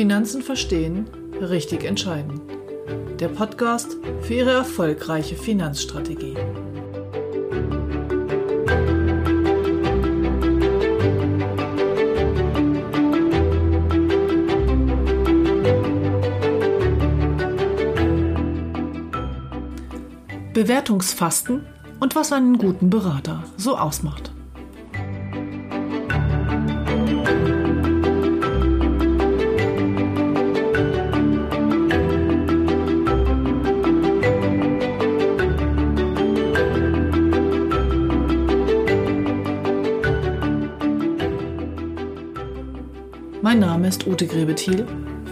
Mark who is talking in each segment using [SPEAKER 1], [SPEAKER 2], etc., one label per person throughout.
[SPEAKER 1] Finanzen verstehen, richtig entscheiden. Der Podcast für Ihre erfolgreiche Finanzstrategie. Bewertungsfasten und was einen guten Berater so ausmacht. Ist Ute Grebethiel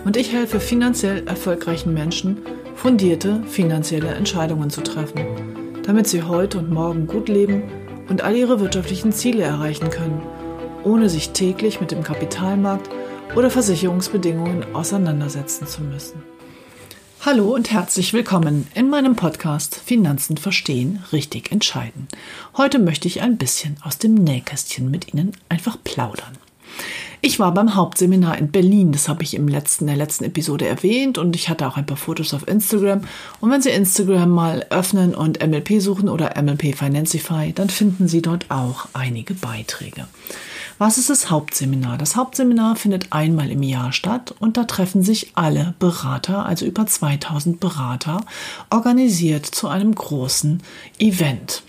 [SPEAKER 1] und ich helfe finanziell erfolgreichen Menschen, fundierte finanzielle Entscheidungen zu treffen, damit sie heute und morgen gut leben und all ihre wirtschaftlichen Ziele erreichen können, ohne sich täglich mit dem Kapitalmarkt oder Versicherungsbedingungen auseinandersetzen zu müssen. Hallo und herzlich willkommen in meinem Podcast Finanzen verstehen, richtig entscheiden. Heute möchte ich ein bisschen aus dem Nähkästchen mit Ihnen einfach plaudern. Ich war beim Hauptseminar in Berlin, das habe ich im letzten, der letzten Episode erwähnt und ich hatte auch ein paar Fotos auf Instagram. Und wenn Sie Instagram mal öffnen und MLP suchen oder MLP Financify, dann finden Sie dort auch einige Beiträge. Was ist das Hauptseminar? Das Hauptseminar findet einmal im Jahr statt und da treffen sich alle Berater, also über 2000 Berater, organisiert zu einem großen Event.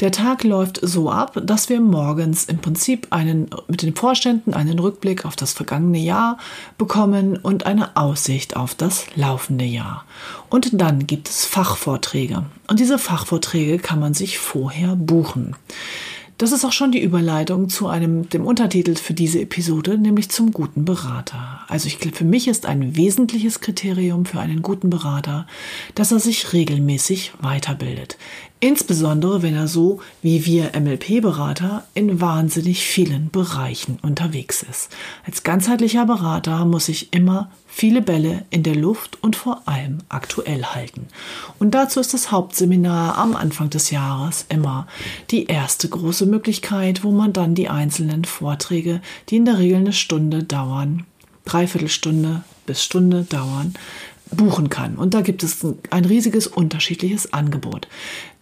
[SPEAKER 1] Der Tag läuft so ab, dass wir morgens im Prinzip einen, mit den Vorständen einen Rückblick auf das vergangene Jahr bekommen und eine Aussicht auf das laufende Jahr. Und dann gibt es Fachvorträge. Und diese Fachvorträge kann man sich vorher buchen. Das ist auch schon die Überleitung zu einem, dem Untertitel für diese Episode, nämlich zum guten Berater. Also ich glaube, für mich ist ein wesentliches Kriterium für einen guten Berater, dass er sich regelmäßig weiterbildet. Insbesondere wenn er so wie wir MLP-Berater in wahnsinnig vielen Bereichen unterwegs ist. Als ganzheitlicher Berater muss ich immer viele Bälle in der Luft und vor allem aktuell halten. Und dazu ist das Hauptseminar am Anfang des Jahres immer die erste große Möglichkeit, wo man dann die einzelnen Vorträge, die in der Regel eine Stunde dauern, Dreiviertelstunde bis Stunde dauern, buchen kann. Und da gibt es ein riesiges unterschiedliches Angebot.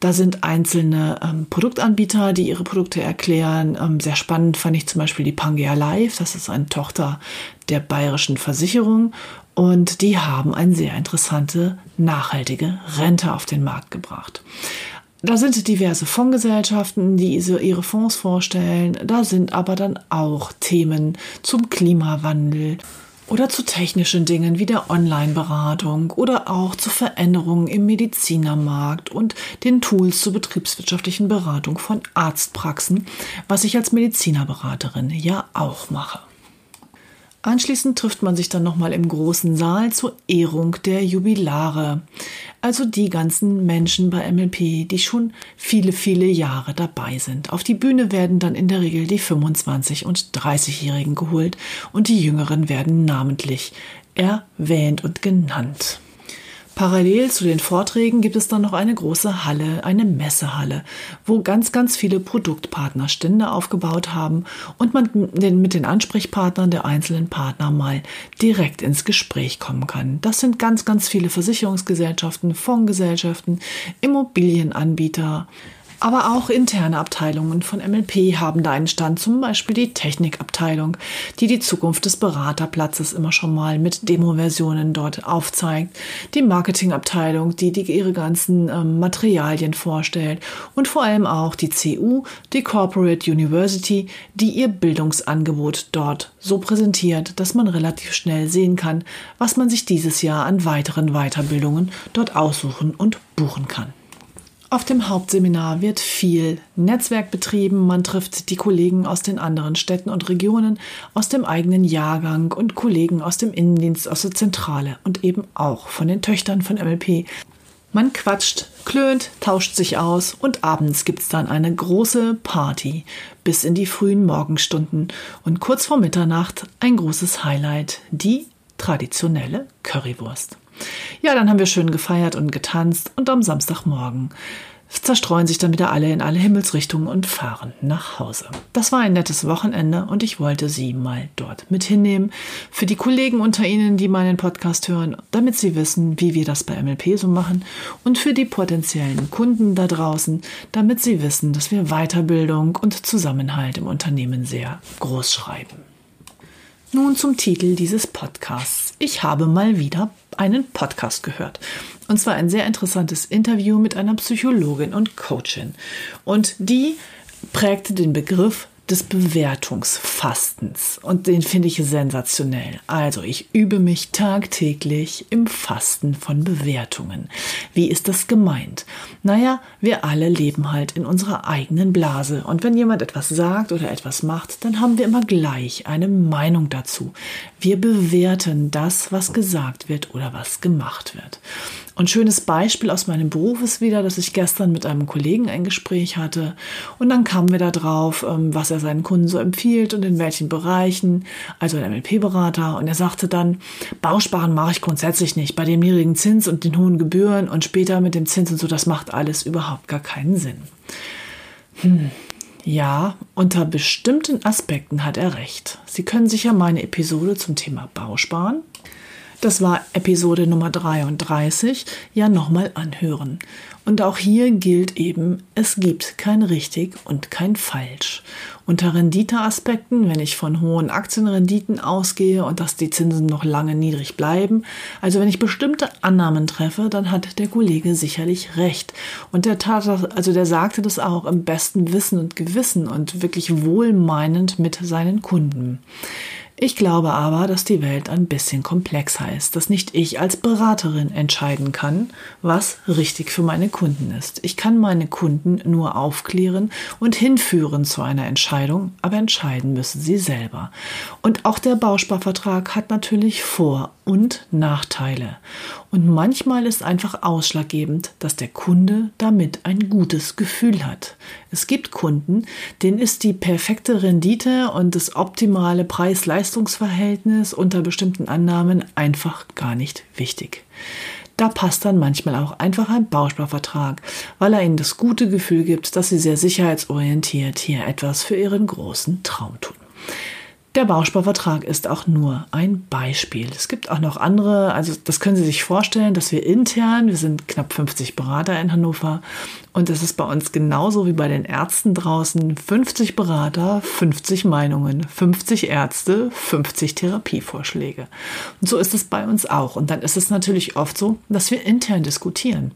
[SPEAKER 1] Da sind einzelne ähm, Produktanbieter, die ihre Produkte erklären. Ähm, sehr spannend fand ich zum Beispiel die Pangea Live. Das ist eine Tochter der Bayerischen Versicherung. Und die haben eine sehr interessante, nachhaltige Rente auf den Markt gebracht. Da sind diverse Fondsgesellschaften, die ihre Fonds vorstellen. Da sind aber dann auch Themen zum Klimawandel, oder zu technischen Dingen wie der Online-Beratung oder auch zu Veränderungen im Medizinermarkt und den Tools zur betriebswirtschaftlichen Beratung von Arztpraxen, was ich als Medizinerberaterin ja auch mache. Anschließend trifft man sich dann nochmal im großen Saal zur Ehrung der Jubilare. Also die ganzen Menschen bei MLP, die schon viele, viele Jahre dabei sind. Auf die Bühne werden dann in der Regel die 25- und 30-Jährigen geholt und die Jüngeren werden namentlich erwähnt und genannt. Parallel zu den Vorträgen gibt es dann noch eine große Halle, eine Messehalle, wo ganz, ganz viele Produktpartner Stände aufgebaut haben und man mit den Ansprechpartnern der einzelnen Partner mal direkt ins Gespräch kommen kann. Das sind ganz, ganz viele Versicherungsgesellschaften, Fondsgesellschaften, Immobilienanbieter, aber auch interne Abteilungen von MLP haben da einen Stand, zum Beispiel die Technikabteilung, die die Zukunft des Beraterplatzes immer schon mal mit Demo-Versionen dort aufzeigt, die Marketingabteilung, die, die ihre ganzen ähm, Materialien vorstellt und vor allem auch die CU, die Corporate University, die ihr Bildungsangebot dort so präsentiert, dass man relativ schnell sehen kann, was man sich dieses Jahr an weiteren Weiterbildungen dort aussuchen und buchen kann. Auf dem Hauptseminar wird viel Netzwerk betrieben. Man trifft die Kollegen aus den anderen Städten und Regionen, aus dem eigenen Jahrgang und Kollegen aus dem Innendienst, aus der Zentrale und eben auch von den Töchtern von MLP. Man quatscht, klönt, tauscht sich aus und abends gibt es dann eine große Party bis in die frühen Morgenstunden und kurz vor Mitternacht ein großes Highlight, die traditionelle Currywurst. Ja, dann haben wir schön gefeiert und getanzt und am Samstagmorgen zerstreuen sich dann wieder alle in alle Himmelsrichtungen und fahren nach Hause. Das war ein nettes Wochenende und ich wollte Sie mal dort mit hinnehmen. Für die Kollegen unter Ihnen, die meinen Podcast hören, damit Sie wissen, wie wir das bei MLP so machen und für die potenziellen Kunden da draußen, damit Sie wissen, dass wir Weiterbildung und Zusammenhalt im Unternehmen sehr groß schreiben. Nun zum Titel dieses Podcasts. Ich habe mal wieder einen Podcast gehört. Und zwar ein sehr interessantes Interview mit einer Psychologin und Coachin. Und die prägte den Begriff des Bewertungsfastens. Und den finde ich sensationell. Also ich übe mich tagtäglich im Fasten von Bewertungen. Wie ist das gemeint? Naja, wir alle leben halt in unserer eigenen Blase. Und wenn jemand etwas sagt oder etwas macht, dann haben wir immer gleich eine Meinung dazu. Wir bewerten das, was gesagt wird oder was gemacht wird. Und schönes Beispiel aus meinem Beruf ist wieder, dass ich gestern mit einem Kollegen ein Gespräch hatte und dann kamen wir da drauf, ähm, was er seinen Kunden so empfiehlt und in welchen Bereichen, also ein MLP-Berater. Und er sagte dann, Bausparen mache ich grundsätzlich nicht bei dem niedrigen Zins und den hohen Gebühren und später mit dem Zins und so, das macht alles überhaupt gar keinen Sinn. Hm. Ja, unter bestimmten Aspekten hat er recht. Sie können sich ja meine Episode zum Thema Bausparen das war Episode Nummer 33, ja nochmal anhören. Und auch hier gilt eben, es gibt kein richtig und kein falsch. Unter Renditeaspekten, wenn ich von hohen Aktienrenditen ausgehe und dass die Zinsen noch lange niedrig bleiben, also wenn ich bestimmte Annahmen treffe, dann hat der Kollege sicherlich recht. Und der tat also der sagte das auch im besten Wissen und Gewissen und wirklich wohlmeinend mit seinen Kunden. Ich glaube aber, dass die Welt ein bisschen komplexer ist, dass nicht ich als Beraterin entscheiden kann, was richtig für meine Kunden ist. Ich kann meine Kunden nur aufklären und hinführen zu einer Entscheidung, aber entscheiden müssen sie selber. Und auch der Bausparvertrag hat natürlich Vor- und Nachteile. Und manchmal ist einfach ausschlaggebend, dass der Kunde damit ein gutes Gefühl hat. Es gibt Kunden, denen ist die perfekte Rendite und das optimale Preis-Leistungs-Verhältnis unter bestimmten Annahmen einfach gar nicht wichtig. Da passt dann manchmal auch einfach ein Bausparvertrag, weil er ihnen das gute Gefühl gibt, dass sie sehr sicherheitsorientiert hier etwas für ihren großen Traum tun. Der Bausparvertrag ist auch nur ein Beispiel. Es gibt auch noch andere, also das können Sie sich vorstellen, dass wir intern, wir sind knapp 50 Berater in Hannover und es ist bei uns genauso wie bei den Ärzten draußen 50 Berater, 50 Meinungen, 50 Ärzte, 50 Therapievorschläge. Und so ist es bei uns auch. Und dann ist es natürlich oft so, dass wir intern diskutieren,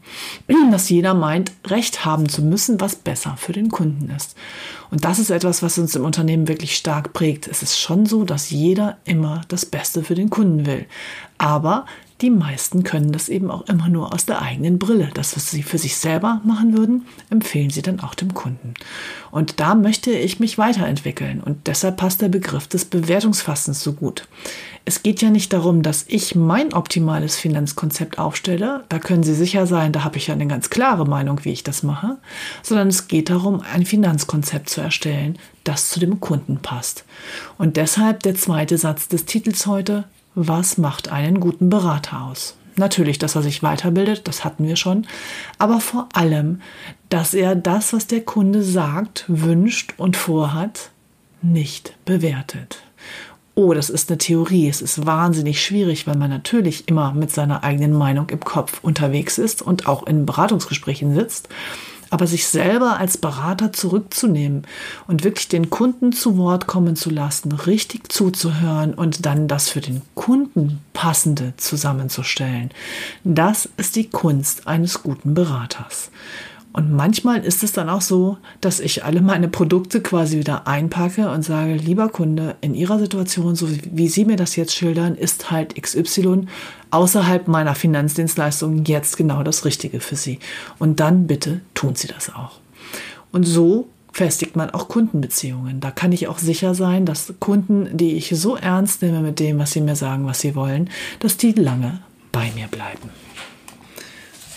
[SPEAKER 1] dass jeder meint, Recht haben zu müssen, was besser für den Kunden ist. Und das ist etwas, was uns im Unternehmen wirklich stark prägt. Es ist schon so, dass jeder immer das Beste für den Kunden will. Aber die meisten können das eben auch immer nur aus der eigenen Brille. Das, was sie für sich selber machen würden, empfehlen sie dann auch dem Kunden. Und da möchte ich mich weiterentwickeln und deshalb passt der Begriff des Bewertungsfassens so gut. Es geht ja nicht darum, dass ich mein optimales Finanzkonzept aufstelle. Da können Sie sicher sein, da habe ich ja eine ganz klare Meinung, wie ich das mache. Sondern es geht darum, ein Finanzkonzept zu erstellen, das zu dem Kunden passt. Und deshalb der zweite Satz des Titels heute, was macht einen guten Berater aus? Natürlich, dass er sich weiterbildet, das hatten wir schon, aber vor allem, dass er das, was der Kunde sagt, wünscht und vorhat, nicht bewertet. Oh, das ist eine Theorie. Es ist wahnsinnig schwierig, weil man natürlich immer mit seiner eigenen Meinung im Kopf unterwegs ist und auch in Beratungsgesprächen sitzt aber sich selber als Berater zurückzunehmen und wirklich den Kunden zu Wort kommen zu lassen, richtig zuzuhören und dann das für den Kunden passende zusammenzustellen. Das ist die Kunst eines guten Beraters. Und manchmal ist es dann auch so, dass ich alle meine Produkte quasi wieder einpacke und sage, lieber Kunde, in Ihrer Situation, so wie Sie mir das jetzt schildern, ist halt XY außerhalb meiner Finanzdienstleistungen jetzt genau das Richtige für Sie. Und dann bitte tun Sie das auch. Und so festigt man auch Kundenbeziehungen. Da kann ich auch sicher sein, dass Kunden, die ich so ernst nehme mit dem, was sie mir sagen, was sie wollen, dass die lange bei mir bleiben.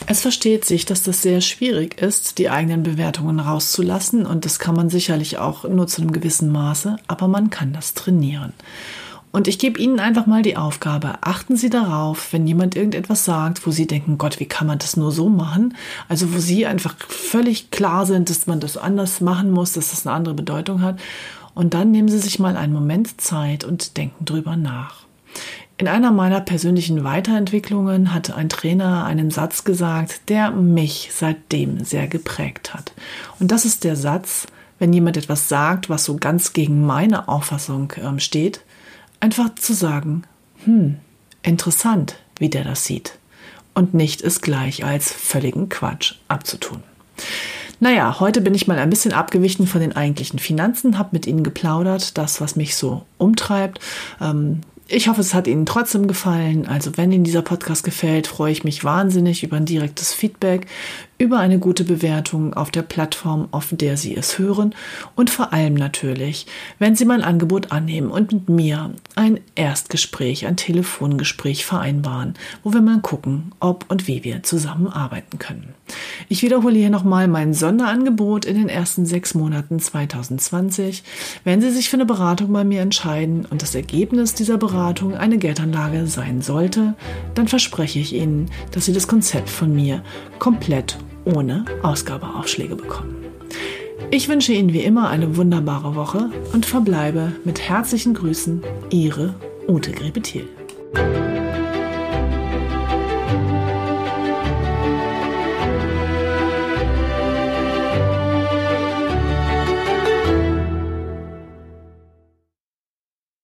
[SPEAKER 1] Es versteht sich, dass das sehr schwierig ist, die eigenen Bewertungen rauszulassen und das kann man sicherlich auch nur zu einem gewissen Maße, aber man kann das trainieren. Und ich gebe Ihnen einfach mal die Aufgabe, achten Sie darauf, wenn jemand irgendetwas sagt, wo Sie denken, Gott, wie kann man das nur so machen? Also wo Sie einfach völlig klar sind, dass man das anders machen muss, dass das eine andere Bedeutung hat. Und dann nehmen Sie sich mal einen Moment Zeit und denken drüber nach. In einer meiner persönlichen Weiterentwicklungen hatte ein Trainer einen Satz gesagt, der mich seitdem sehr geprägt hat. Und das ist der Satz, wenn jemand etwas sagt, was so ganz gegen meine Auffassung ähm, steht, einfach zu sagen, hm, interessant, wie der das sieht. Und nicht es gleich als völligen Quatsch abzutun. Naja, heute bin ich mal ein bisschen abgewichen von den eigentlichen Finanzen, habe mit Ihnen geplaudert, das, was mich so umtreibt. Ähm, ich hoffe, es hat Ihnen trotzdem gefallen. Also wenn Ihnen dieser Podcast gefällt, freue ich mich wahnsinnig über ein direktes Feedback, über eine gute Bewertung auf der Plattform, auf der Sie es hören und vor allem natürlich, wenn Sie mein Angebot annehmen und mit mir ein Erstgespräch, ein Telefongespräch vereinbaren, wo wir mal gucken, ob und wie wir zusammenarbeiten können. Ich wiederhole hier nochmal mein Sonderangebot in den ersten sechs Monaten 2020. Wenn Sie sich für eine Beratung bei mir entscheiden und das Ergebnis dieser Beratung eine Geldanlage sein sollte, dann verspreche ich Ihnen, dass Sie das Konzept von mir komplett ohne Ausgabeaufschläge bekommen. Ich wünsche Ihnen wie immer eine wunderbare Woche und verbleibe mit herzlichen Grüßen, Ihre Ute Grebethiel.